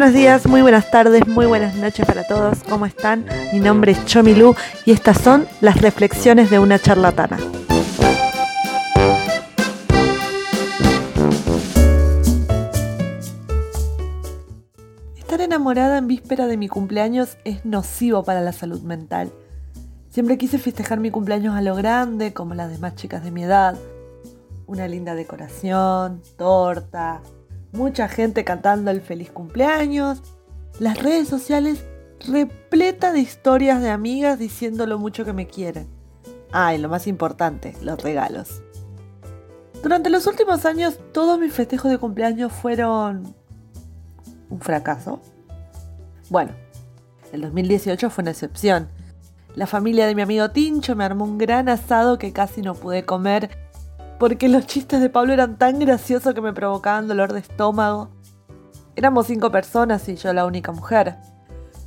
buenos días, muy buenas tardes, muy buenas noches para todos. ¿Cómo están? Mi nombre es Chomilu y estas son las reflexiones de una charlatana. Estar enamorada en víspera de mi cumpleaños es nocivo para la salud mental. Siempre quise festejar mi cumpleaños a lo grande, como las demás chicas de mi edad. Una linda decoración, torta, mucha gente cantando el feliz cumpleaños, las redes sociales repleta de historias de amigas diciendo lo mucho que me quieren. Ah, y lo más importante, los regalos. Durante los últimos años todos mis festejos de cumpleaños fueron un fracaso. Bueno, el 2018 fue una excepción. La familia de mi amigo Tincho me armó un gran asado que casi no pude comer porque los chistes de Pablo eran tan graciosos que me provocaban dolor de estómago. Éramos cinco personas y yo la única mujer.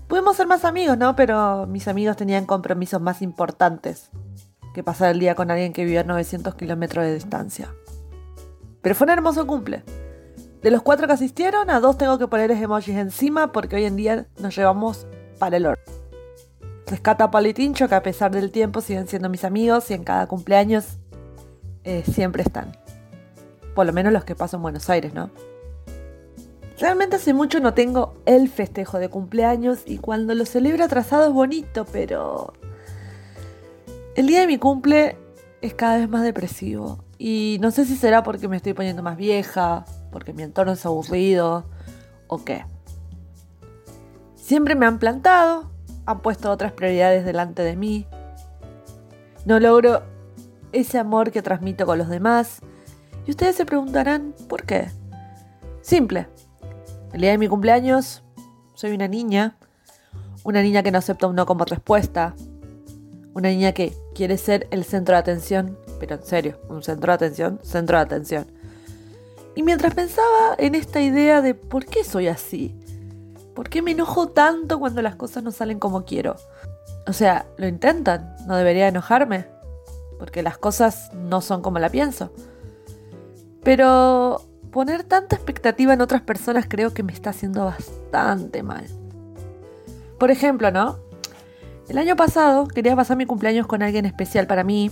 Pudimos ser más amigos, ¿no? Pero mis amigos tenían compromisos más importantes que pasar el día con alguien que vivía a 900 kilómetros de distancia. Pero fue un hermoso cumple. De los cuatro que asistieron, a dos tengo que ponerles emojis encima porque hoy en día nos llevamos para el oro. Rescata a Palitincho, que a pesar del tiempo siguen siendo mis amigos y en cada cumpleaños eh, siempre están. Por lo menos los que paso en Buenos Aires, ¿no? Realmente hace mucho no tengo el festejo de cumpleaños y cuando lo celebro atrasado es bonito, pero el día de mi cumple es cada vez más depresivo. Y no sé si será porque me estoy poniendo más vieja, porque mi entorno es aburrido o qué. Siempre me han plantado, han puesto otras prioridades delante de mí. No logro ese amor que transmito con los demás. Y ustedes se preguntarán, ¿por qué? Simple. El día de mi cumpleaños soy una niña. Una niña que no acepta un no como respuesta. Una niña que quiere ser el centro de atención. Pero en serio, un centro de atención, centro de atención. Y mientras pensaba en esta idea de por qué soy así, por qué me enojo tanto cuando las cosas no salen como quiero. O sea, lo intentan, no debería enojarme porque las cosas no son como la pienso. Pero poner tanta expectativa en otras personas creo que me está haciendo bastante mal. Por ejemplo, ¿no? El año pasado quería pasar mi cumpleaños con alguien especial para mí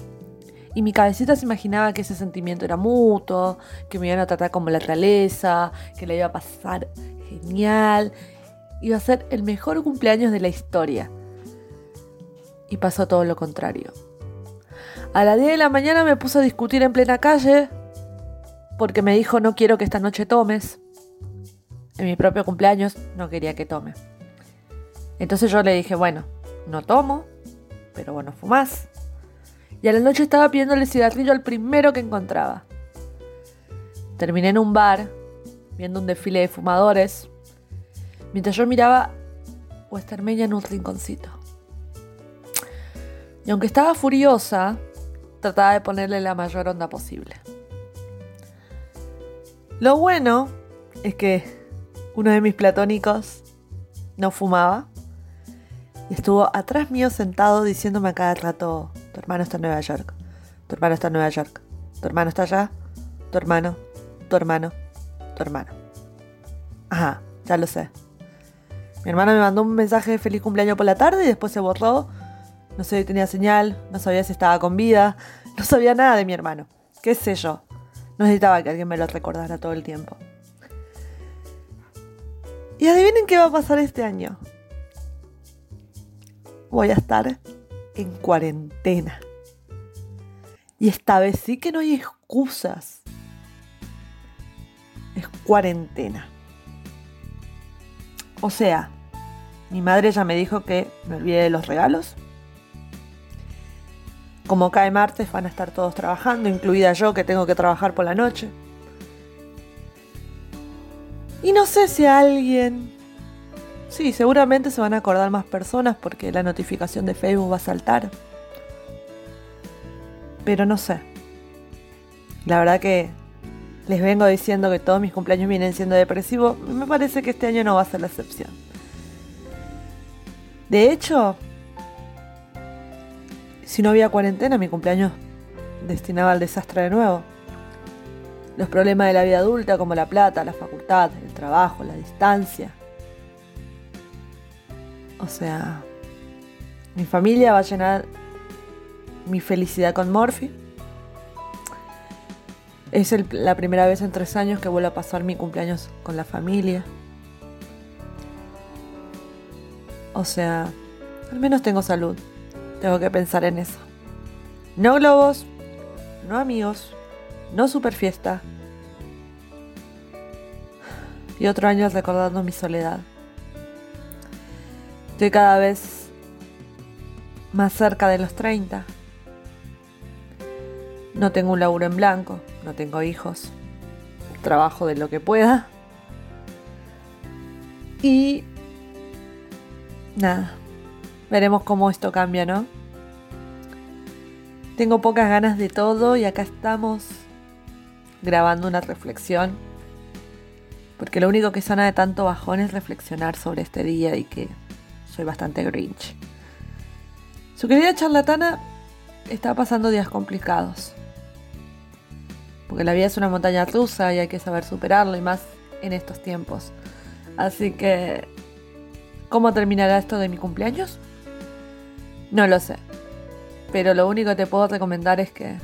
y mi cabecita se imaginaba que ese sentimiento era mutuo, que me iban a tratar como la realeza, que le iba a pasar genial, iba a ser el mejor cumpleaños de la historia. Y pasó todo lo contrario. A las 10 de la mañana me puse a discutir en plena calle porque me dijo no quiero que esta noche tomes. En mi propio cumpleaños no quería que tome. Entonces yo le dije, bueno, no tomo, pero bueno, fumás. Y a la noche estaba pidiéndole cigarrillo al primero que encontraba. Terminé en un bar, viendo un desfile de fumadores, mientras yo miraba Westermeña en un rinconcito. Y aunque estaba furiosa, trataba de ponerle la mayor onda posible. Lo bueno es que uno de mis platónicos no fumaba y estuvo atrás mío sentado diciéndome a cada rato, tu hermano está en Nueva York, tu hermano está en Nueva York, tu hermano está allá, tu hermano, tu hermano, tu hermano. Ajá, ya lo sé. Mi hermano me mandó un mensaje de feliz cumpleaños por la tarde y después se borró no sé tenía señal, no sabía si estaba con vida, no sabía nada de mi hermano. ¿Qué sé yo? No necesitaba que alguien me lo recordara todo el tiempo. Y adivinen qué va a pasar este año. Voy a estar en cuarentena. Y esta vez sí que no hay excusas. Es cuarentena. O sea, mi madre ya me dijo que me olvide de los regalos como cae martes van a estar todos trabajando, incluida yo que tengo que trabajar por la noche. Y no sé si alguien... Sí, seguramente se van a acordar más personas porque la notificación de Facebook va a saltar. Pero no sé. La verdad que les vengo diciendo que todos mis cumpleaños vienen siendo depresivos. Me parece que este año no va a ser la excepción. De hecho, si no había cuarentena, mi cumpleaños destinaba al desastre de nuevo. Los problemas de la vida adulta como la plata, la facultad, el trabajo, la distancia, O sea, mi familia va a llenar mi felicidad con Morphy. Es la primera vez en tres años que vuelvo a pasar mi cumpleaños con la familia. O sea, al menos tengo salud. Tengo que pensar en eso. No globos, no amigos, no super fiesta. Y otro año recordando mi soledad. Estoy cada vez más cerca de los 30. No tengo un laburo en blanco, no tengo hijos, trabajo de lo que pueda. Y nada, veremos cómo esto cambia, ¿no? Tengo pocas ganas de todo y acá estamos grabando una reflexión. Porque lo único que sana de tanto bajón es reflexionar sobre este día y que soy bastante grinch. Su querida charlatana está pasando días complicados. Porque la vida es una montaña rusa y hay que saber superarlo y más en estos tiempos. Así que, ¿cómo terminará esto de mi cumpleaños? No lo sé. Pero lo único que te puedo recomendar es que,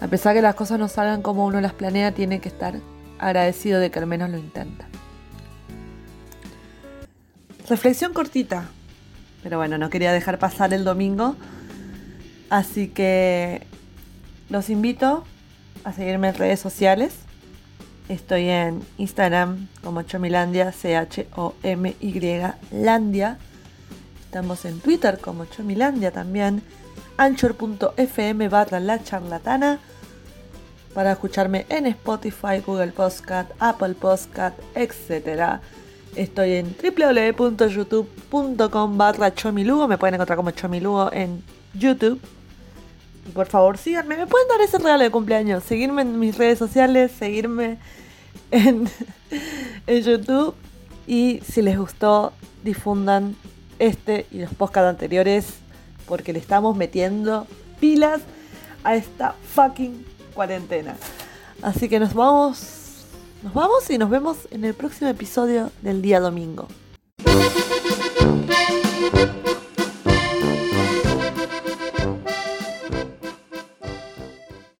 a pesar que las cosas no salgan como uno las planea, tiene que estar agradecido de que al menos lo intenta. Reflexión cortita, pero bueno, no quería dejar pasar el domingo, así que los invito a seguirme en redes sociales. Estoy en Instagram como Chomilandia, C-H-O-M-Y Landia. Estamos en Twitter como Chomilandia también. Anchor.fm barra la charlatana. Para escucharme en Spotify, Google Podcast, Apple Podcast, etc. Estoy en www.youtube.com barra chomilugo. Me pueden encontrar como chomilugo en YouTube por favor, síganme. ¿Me pueden dar ese regalo de cumpleaños? Seguirme en mis redes sociales, seguirme en, en YouTube. Y si les gustó, difundan este y los podcasts anteriores, porque le estamos metiendo pilas a esta fucking cuarentena. Así que nos vamos, nos vamos y nos vemos en el próximo episodio del día domingo.